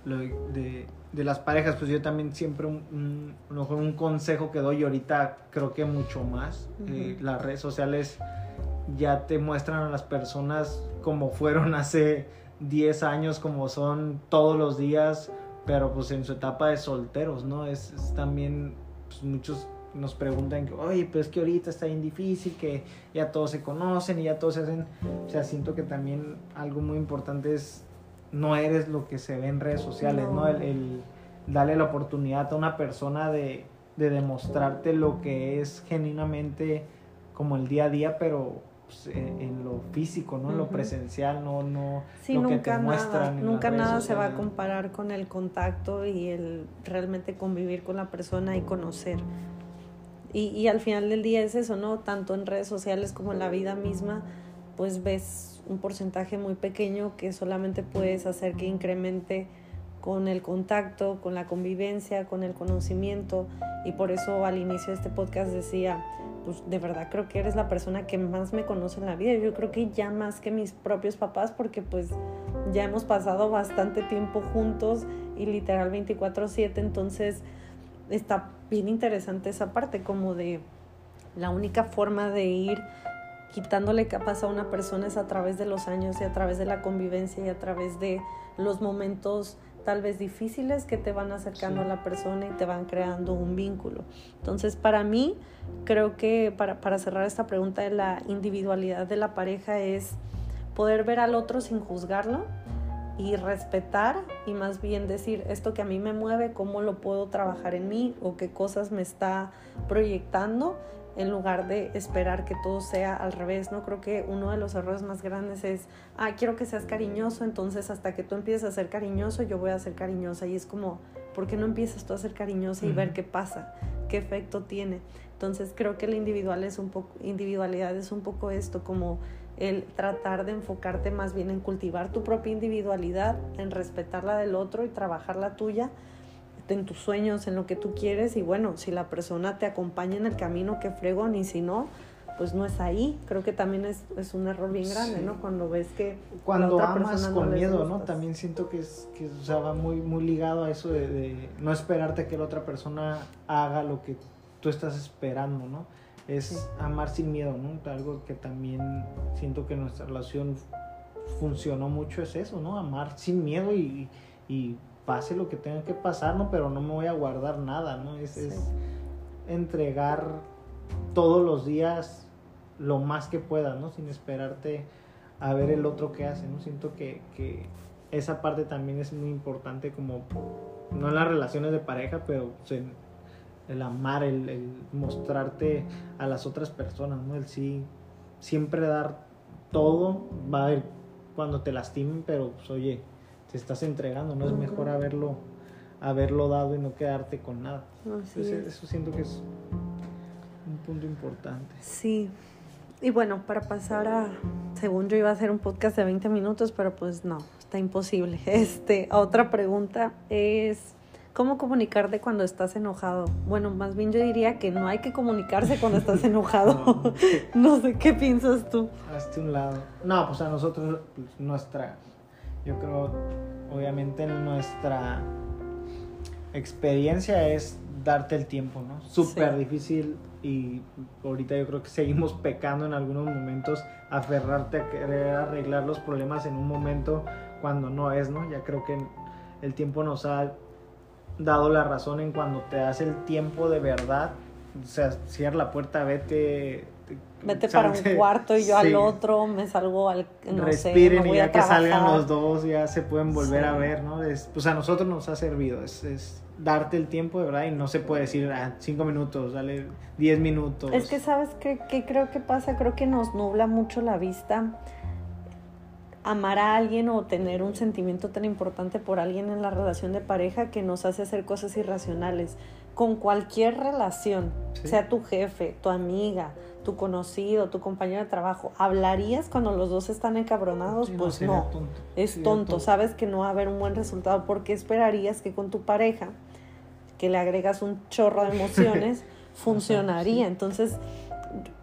lo de, de las parejas, pues yo también siempre un, un, un, consejo que doy ahorita creo que mucho más. Eh, las redes sociales ya te muestran a las personas como fueron hace 10 años, como son todos los días, pero pues en su etapa de solteros, ¿no? Es, también, pues muchos nos preguntan que, oye, pues que ahorita está bien difícil, que ya todos se conocen y ya todos se hacen, o sea, siento que también algo muy importante es, no eres lo que se ve en redes sociales, ¿no? El, darle la oportunidad a una persona de, de demostrarte lo que es genuinamente como el día a día, pero pues, en, lo físico, ¿no? En lo presencial, no, no lo nunca que te muestran. Nada, nunca nada se va a comparar con el contacto y el realmente convivir con la persona y conocer. Y, y al final del día es eso, ¿no? Tanto en redes sociales como en la vida misma, pues ves un porcentaje muy pequeño que solamente puedes hacer que incremente con el contacto, con la convivencia, con el conocimiento. Y por eso al inicio de este podcast decía, pues de verdad creo que eres la persona que más me conoce en la vida. Yo creo que ya más que mis propios papás, porque pues ya hemos pasado bastante tiempo juntos y literal 24/7, entonces está bien interesante esa parte como de la única forma de ir quitándole capas a una persona es a través de los años y a través de la convivencia y a través de los momentos tal vez difíciles que te van acercando a la persona y te van creando un vínculo. Entonces, para mí, creo que para, para cerrar esta pregunta de la individualidad de la pareja es poder ver al otro sin juzgarlo y respetar y más bien decir esto que a mí me mueve, cómo lo puedo trabajar en mí o qué cosas me está proyectando en lugar de esperar que todo sea al revés, ¿no? Creo que uno de los errores más grandes es, ah, quiero que seas cariñoso, entonces hasta que tú empieces a ser cariñoso, yo voy a ser cariñosa. Y es como, ¿por qué no empiezas tú a ser cariñosa y ver qué pasa? ¿Qué efecto tiene? Entonces creo que la individual es un poco, individualidad es un poco esto, como el tratar de enfocarte más bien en cultivar tu propia individualidad, en respetar la del otro y trabajar la tuya en tus sueños, en lo que tú quieres y bueno, si la persona te acompaña en el camino, que fregón y si no, pues no es ahí. Creo que también es, es un error bien grande, Sí. ¿no? Cuando ves que Cuando la otra amas con no miedo, ¿no? También siento que es que o sea, va muy muy ligado a eso de, de no esperarte que la otra persona haga lo que tú estás esperando, ¿no? Es Sí. amar sin miedo, ¿no? Algo que también siento que nuestra relación funcionó mucho es eso, ¿no? Amar sin miedo y, y pase lo que tenga que pasar, ¿no? Pero no me voy a guardar nada, ¿no? Es, Sí. es entregar todos los días lo más que puedas, ¿no? Sin esperarte a ver el otro que hace, ¿no? Siento que, que esa parte también es muy importante como, no en las relaciones de pareja, pero el amar, el, el mostrarte a las otras personas, ¿no? El sí, siempre dar todo, va a haber cuando te lastimen, pero pues oye, te estás entregando, ¿no? Es mejor haberlo, haberlo dado y no quedarte con nada. Así Entonces, es. eso siento que es un punto importante. Sí. Y bueno, para pasar a, según yo iba a hacer un podcast de 20 minutos, pero pues no, está imposible. Este, otra pregunta es, ¿cómo comunicarte cuando estás enojado? Bueno, más bien yo diría que no hay que comunicarse cuando estás enojado. no sé qué piensas tú. Hazte un lado. No, pues a nosotros, pues, nuestra, yo creo, obviamente nuestra experiencia es darte el tiempo, ¿no? Súper Sí. difícil y ahorita yo creo que seguimos pecando en algunos momentos, aferrarte a querer arreglar los problemas en un momento cuando no es, ¿no? Ya creo que el tiempo nos ha dado la razón en cuando te das el tiempo de verdad, o sea, cierra la puerta, vete. te- Vete para un cuarto y yo Sí. al otro, me salgo al... No respiren sé, me y voy ya a que salgan los dos ya se pueden volver Sí. a ver, ¿no? Es, pues a nosotros nos ha servido, es, es darte el tiempo de verdad y no se puede decir ah, cinco minutos, dale diez minutos. Es que, ¿sabes qué, qué creo que pasa? Creo que nos nubla mucho la vista amar a alguien o tener un sentimiento tan importante por alguien en la relación de pareja que nos hace hacer cosas irracionales. Con cualquier relación, Sí. sea tu jefe, tu amiga, tu conocido, tu compañero de trabajo, ¿hablarías cuando los dos están encabronados? Sí, pues no. tonto, Es sería tonto, sabes que no va a haber un buen resultado porque esperarías que con tu pareja, que le agregas un chorro de emociones, funcionaría. Entonces,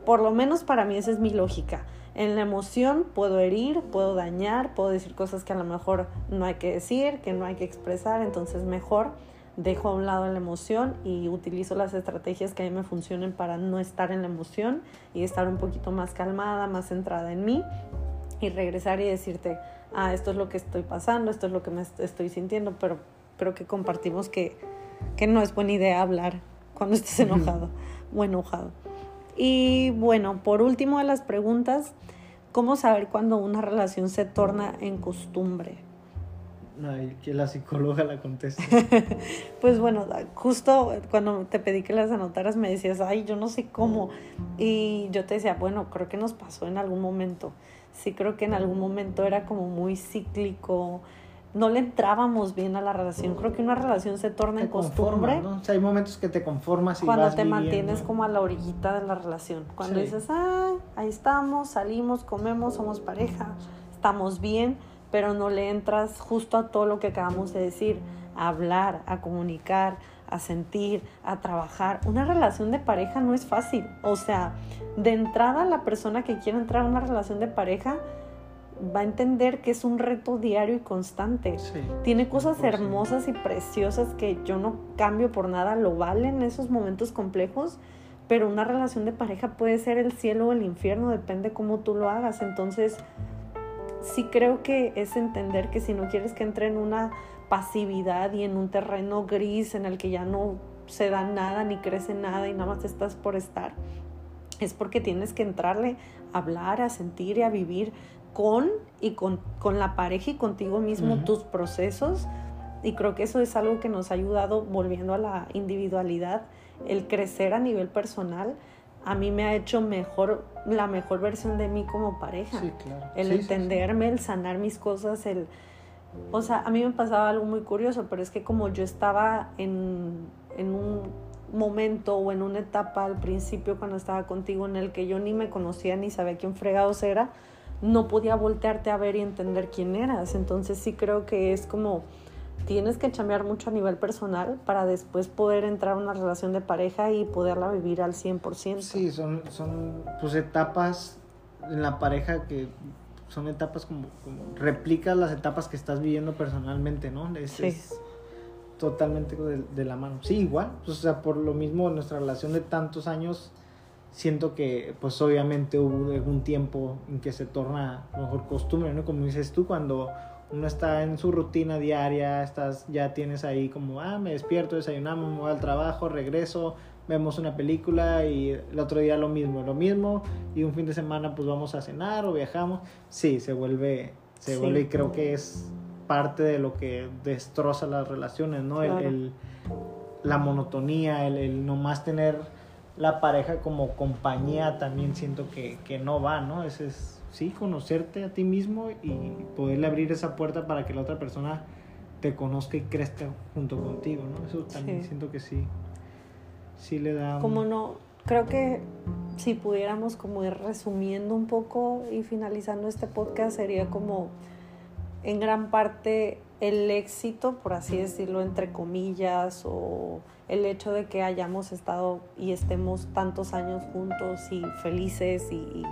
por lo menos para mí esa es mi lógica. En la emoción puedo herir, puedo dañar, puedo decir cosas que a lo mejor no hay que decir, que no hay que expresar, entonces mejor dejo a un lado la emoción y utilizo las estrategias que a mí me funcionen para no estar en la emoción y estar un poquito más calmada, más centrada en mí y regresar y decirte, ah, esto es lo que estoy pasando, esto es lo que me est- estoy sintiendo, pero creo que compartimos que, que no es buena idea hablar cuando estés enojado o enojado. Y bueno, por último de las preguntas, ¿cómo saber cuando una relación se torna en costumbre? Ay, que la psicóloga la conteste. Pues bueno, justo cuando te pedí que las anotaras me decías, ay, yo no sé cómo. Y yo te decía, bueno, creo que nos pasó en algún momento. Sí, creo que en algún momento era como muy cíclico. No le entrábamos bien a la relación. Creo que una relación se torna en costumbre. O sea, hay momentos que te conformas y cuando vas te viviendo. mantienes como a la orillita de la relación. Cuando Sí. dices, ah, ahí estamos, salimos, comemos, somos pareja, estamos bien, pero no le entras justo a todo lo que acabamos de decir, a hablar, a comunicar, a sentir, a trabajar. Una relación de pareja no es fácil. O sea, de entrada la persona que quiere entrar a una relación de pareja va a entender que es un reto diario y constante. Sí, Tiene cosas 100%. hermosas y preciosas que yo no cambio por nada, lo valen esos momentos complejos, pero una relación de pareja puede ser el cielo o el infierno, depende cómo tú lo hagas. Entonces, sí creo que es entender que si no quieres que entre en una pasividad y en un terreno gris en el que ya no se da nada ni crece nada y nada más estás por estar, es porque tienes que entrarle a hablar, a sentir y a vivir con y con, con la pareja y contigo mismo tus procesos. Y creo que eso es algo que nos ha ayudado, volviendo a la individualidad, el crecer a nivel personal. A mí me ha hecho mejor, la mejor versión de mí como pareja Sí, claro. el Sí, sí, sí. entenderme, el sanar mis cosas, el... O sea, a mí me pasaba algo muy curioso, pero es que como yo estaba en, en un momento o en una etapa al principio cuando estaba contigo en el que yo ni me conocía ni sabía quién fregados era, no podía voltearte a ver y entender quién eras. Entonces sí creo que es como tienes que chambear mucho a nivel personal para después poder entrar a una relación de pareja y poderla vivir al 100%. Sí, son, son pues etapas en la pareja que son etapas como, como replicas las etapas que estás viviendo personalmente, ¿no? Es, Sí. es totalmente de, de la mano. Sí, igual, pues, o sea, por lo mismo nuestra relación de tantos años, siento que pues obviamente hubo algún tiempo en que se torna a lo mejor costumbre, ¿no? Como dices tú, cuando uno está en su rutina diaria, estás, ya tienes ahí como, ah, me despierto, desayunamos, me voy al trabajo, regreso, vemos una película y el otro día lo mismo, lo mismo, y un fin de semana pues vamos a cenar o viajamos. Sí, se vuelve, se Sí. vuelve y creo que es parte de lo que destroza las relaciones, ¿no? El, la monotonía, el, el nomás tener la pareja como compañía también siento que, que no va, ¿no? Ese es, sí, conocerte a ti mismo y poderle abrir esa puerta para que la otra persona te conozca y crezca junto contigo, ¿no? Eso también Sí. siento que sí, sí le da... un- Como no, creo que si pudiéramos como ir resumiendo un poco y finalizando este podcast sería como en gran parte el éxito, por así decirlo, entre comillas, o el hecho de que hayamos estado y estemos tantos años juntos y felices y,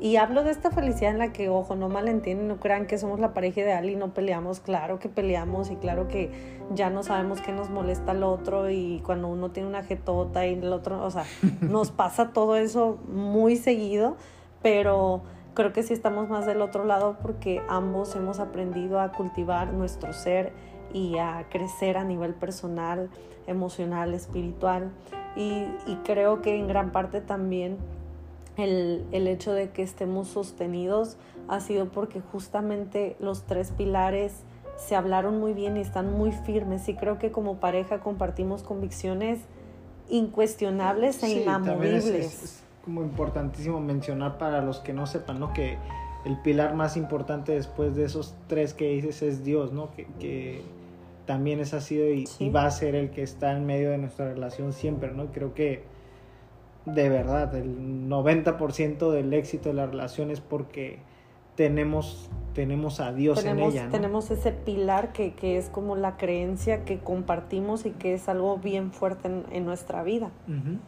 y hablo de esta felicidad en la que, ojo, no malentienden, no crean que somos la pareja ideal y no peleamos, claro que peleamos y claro que ya no sabemos qué nos molesta al otro y cuando uno tiene una jetota y el otro, o sea, nos pasa todo eso muy seguido, pero creo que sí estamos más del otro lado porque ambos hemos aprendido a cultivar nuestro ser y a crecer a nivel personal, emocional, espiritual y, y creo que en gran parte también el, el hecho de que estemos sostenidos ha sido porque justamente los tres pilares se hablaron muy bien y están muy firmes y creo que como pareja compartimos convicciones incuestionables e Sí, es- inamovibles. es- es como importantísimo mencionar para los que no sepan, ¿no? Que el pilar más importante después de esos tres que dices es Dios, ¿no? Que, que también es así y, Sí. y va a ser el que está en medio de nuestra relación siempre, ¿no? Creo que de verdad el 90% del éxito de la relación es porque tenemos, tenemos a Dios tenemos, en ella, ¿no? tenemos ese pilar que, que es como la creencia que compartimos y que es algo bien fuerte en, en nuestra vida. Ujú,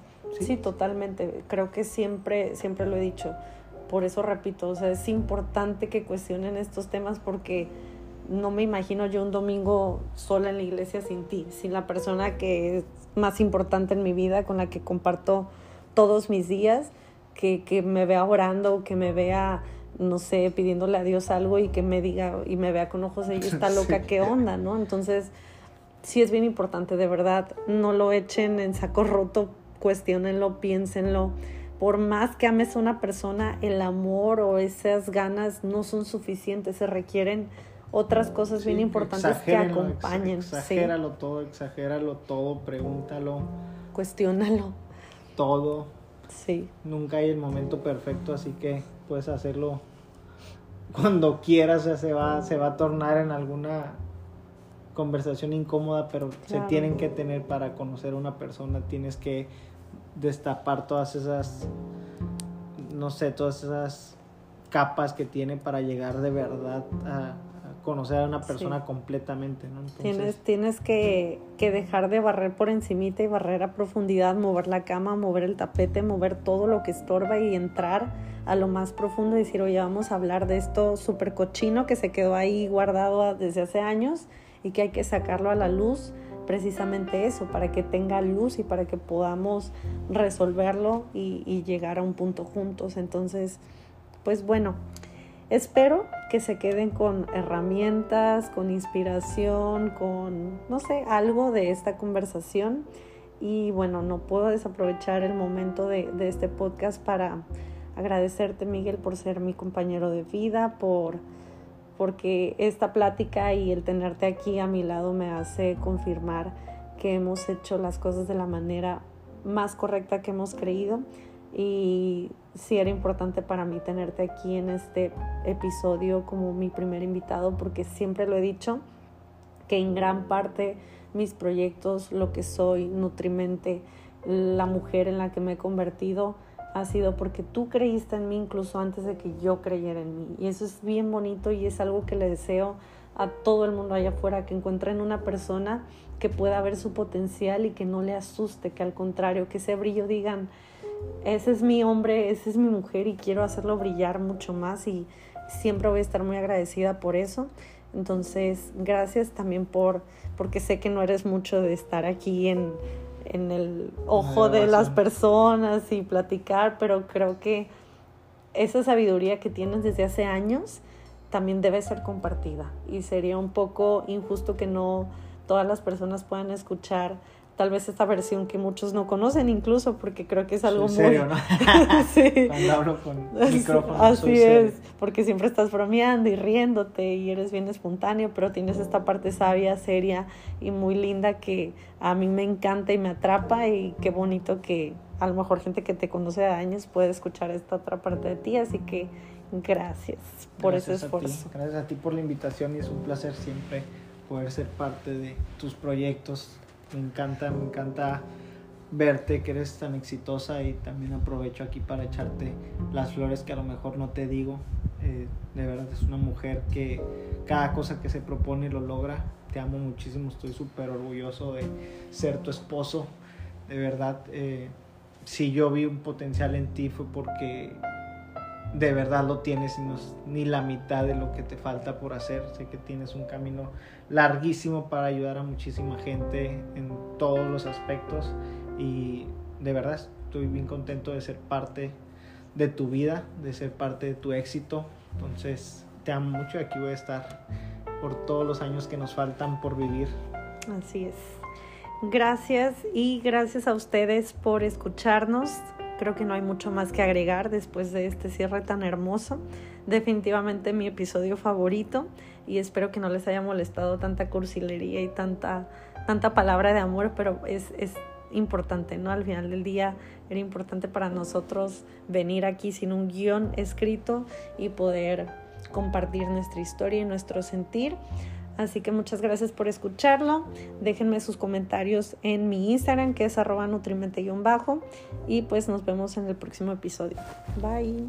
Sí. totalmente. Creo que siempre, siempre lo he dicho. Por eso repito, o sea, es importante que cuestionen estos temas porque no me imagino yo un domingo sola en la iglesia sin ti, sin la persona que es más importante en mi vida, con la que comparto todos mis días, que, que me vea orando, que me vea, no sé, pidiéndole a Dios algo y que me diga y me vea con ojos de ella está loca, Sí. qué onda, ¿no? Entonces, sí es bien importante, de verdad, no lo echen en saco roto, cuestionenlo, piénsenlo. Por más que ames a una persona, el amor o esas ganas no son suficientes, se requieren otras cosas bien importantes que acompañen. Sí, Exagéralo todo, exagéralo todo, pregúntalo cuestiónalo. todo. Sí, Nunca hay el momento perfecto, así que puedes hacerlo cuando quieras. O sea, se va, se va a tornar en alguna conversación incómoda, pero se tienen que tener para conocer a una persona. Tienes que destapar todas esas, no sé, todas esas capas que tiene para llegar de verdad a conocer a una persona Sí. completamente, ¿no? Entonces, tienes, tienes que, que dejar de barrer por encimita y barrer a profundidad, mover la cama, mover el tapete, mover todo lo que estorba y entrar a lo más profundo y decir, oye, vamos a hablar de esto súper cochino que se quedó ahí guardado desde hace años y que hay que sacarlo a la luz, precisamente eso, para que tenga luz y para que podamos resolverlo y, y llegar a un punto juntos. Entonces, pues bueno, espero que se queden con herramientas, con inspiración, con, no sé, algo de esta conversación. Y bueno, no puedo desaprovechar el momento de, este podcast para agradecerte, Miguel, por ser mi compañero de vida, por porque esta plática y el tenerte aquí a mi lado me hace confirmar que hemos hecho las cosas de la manera más correcta que hemos creído y sí era importante para mí tenerte aquí en este episodio como mi primer invitado porque siempre lo he dicho que en gran parte mis proyectos, lo que soy, Nutrimente, la mujer en la que me he convertido, ha sido porque tú creíste en mí incluso antes de que yo creyera en mí. Y eso es bien bonito y es algo que le deseo a todo el mundo allá afuera, que encuentren una persona que pueda ver su potencial y que no le asuste, que al contrario, que ese brillo digan, ese es mi hombre, esa es mi mujer y quiero hacerlo brillar mucho más y siempre voy a estar muy agradecida por eso. Entonces, gracias también por, porque sé que no eres mucho de estar aquí en, en el ojo de las personas y platicar, pero creo que esa sabiduría que tienes desde hace años también debe ser compartida y sería un poco injusto que no todas las personas puedan escuchar tal vez esta versión que muchos no conocen incluso porque creo que es algo muy serio, ¿no? sí. Cuando hablo con micrófono. Así es, porque siempre estás bromeando y riéndote y eres bien espontáneo, pero tienes esta parte sabia, seria y muy linda que a mí me encanta y me atrapa y qué bonito que a lo mejor gente que te conoce de años puede escuchar esta otra parte de ti, así que gracias por ese esfuerzo. Gracias a ti por la invitación y es un placer siempre poder ser parte de tus proyectos me encanta, me encanta verte que eres tan exitosa y también aprovecho aquí para echarte las flores que a lo mejor no te digo. Eh, de verdad es una mujer que cada cosa que se propone lo logra. Te amo muchísimo, estoy súper orgulloso de ser tu esposo. De verdad, eh, si yo vi un potencial en ti fue porque de verdad lo tienes y ni la mitad de lo que te falta por hacer. Sé que tienes un camino larguísimo para ayudar a muchísima gente en todos los aspectos y de verdad estoy bien contento de ser parte de tu vida, de ser parte de tu éxito. Entonces te amo mucho y aquí voy a estar por todos los años que nos faltan por vivir. Así es. Gracias y gracias a ustedes por escucharnos. Creo que no hay mucho más que agregar después de este cierre tan hermoso. Definitivamente mi episodio favorito y espero que no les haya molestado tanta cursilería y tanta, tanta palabra de amor, pero es, es importante, ¿no? Al final del día era importante para nosotros venir aquí sin un guion escrito y poder compartir nuestra historia y nuestro sentir. Así que muchas gracias por escucharlo. Déjenme sus comentarios en mi Instagram, que es arroba nutrimente-bajo. Y pues nos vemos en el próximo episodio. Bye.